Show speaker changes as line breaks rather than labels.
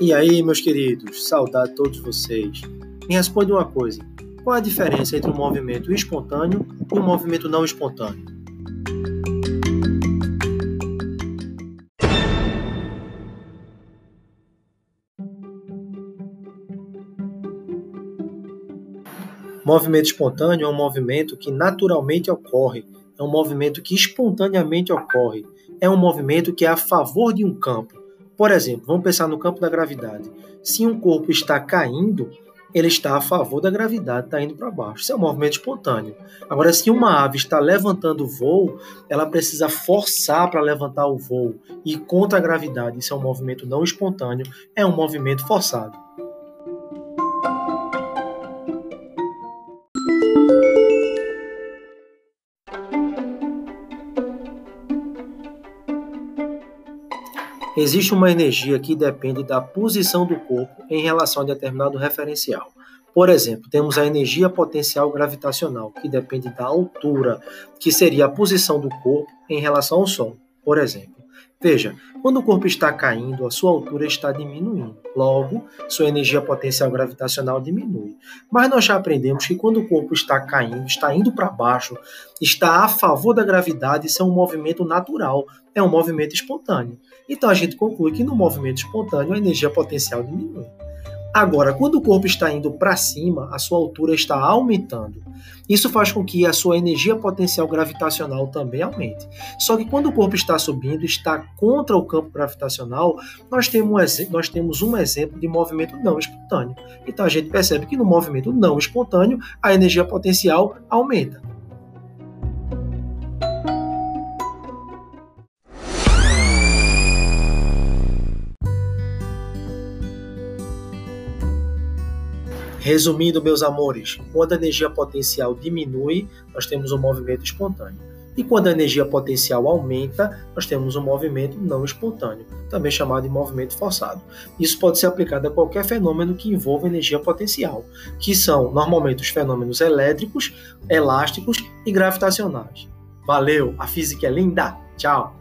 E aí, meus queridos, saudade a todos vocês. Me responde uma coisa: qual a diferença entre um movimento espontâneo e um movimento não espontâneo? Movimento espontâneo é um movimento que naturalmente ocorre, é um movimento que espontaneamente ocorre, é um movimento que é a favor de um campo. Por exemplo, vamos pensar no campo da gravidade. Se um corpo está caindo, ele está a favor da gravidade, está indo para baixo. Isso é um movimento espontâneo. Agora, se uma ave está levantando o voo, ela precisa forçar para levantar o voo. E contra a gravidade, isso é um movimento não espontâneo, é um movimento forçado. Existe uma energia que depende da posição do corpo em relação a determinado referencial. Por exemplo, temos a energia potencial gravitacional, que depende da altura, que seria a posição do corpo em relação ao Sol, por exemplo. Veja, quando o corpo está caindo, a sua altura está diminuindo. Logo, sua energia potencial gravitacional diminui. Mas nós já aprendemos que quando o corpo está caindo, está indo para baixo, está a favor da gravidade, isso é um movimento natural, é um movimento espontâneo. Então a gente conclui que no movimento espontâneo a energia potencial diminui. Agora, quando o corpo está indo para cima, a sua altura está aumentando. Isso faz com que a sua energia potencial gravitacional também aumente. Só que quando o corpo está subindo, está contra o campo gravitacional, nós temos, nós temos um exemplo de movimento não espontâneo. Então a gente percebe que no movimento não espontâneo, a energia potencial aumenta. Resumindo, meus amores, quando a energia potencial diminui, nós temos um movimento espontâneo. E quando a energia potencial aumenta, nós temos um movimento não espontâneo, também chamado de movimento forçado. Isso pode ser aplicado a qualquer fenômeno que envolva energia potencial, que são normalmente os fenômenos elétricos, elásticos e gravitacionais. Valeu, a física é linda! Tchau!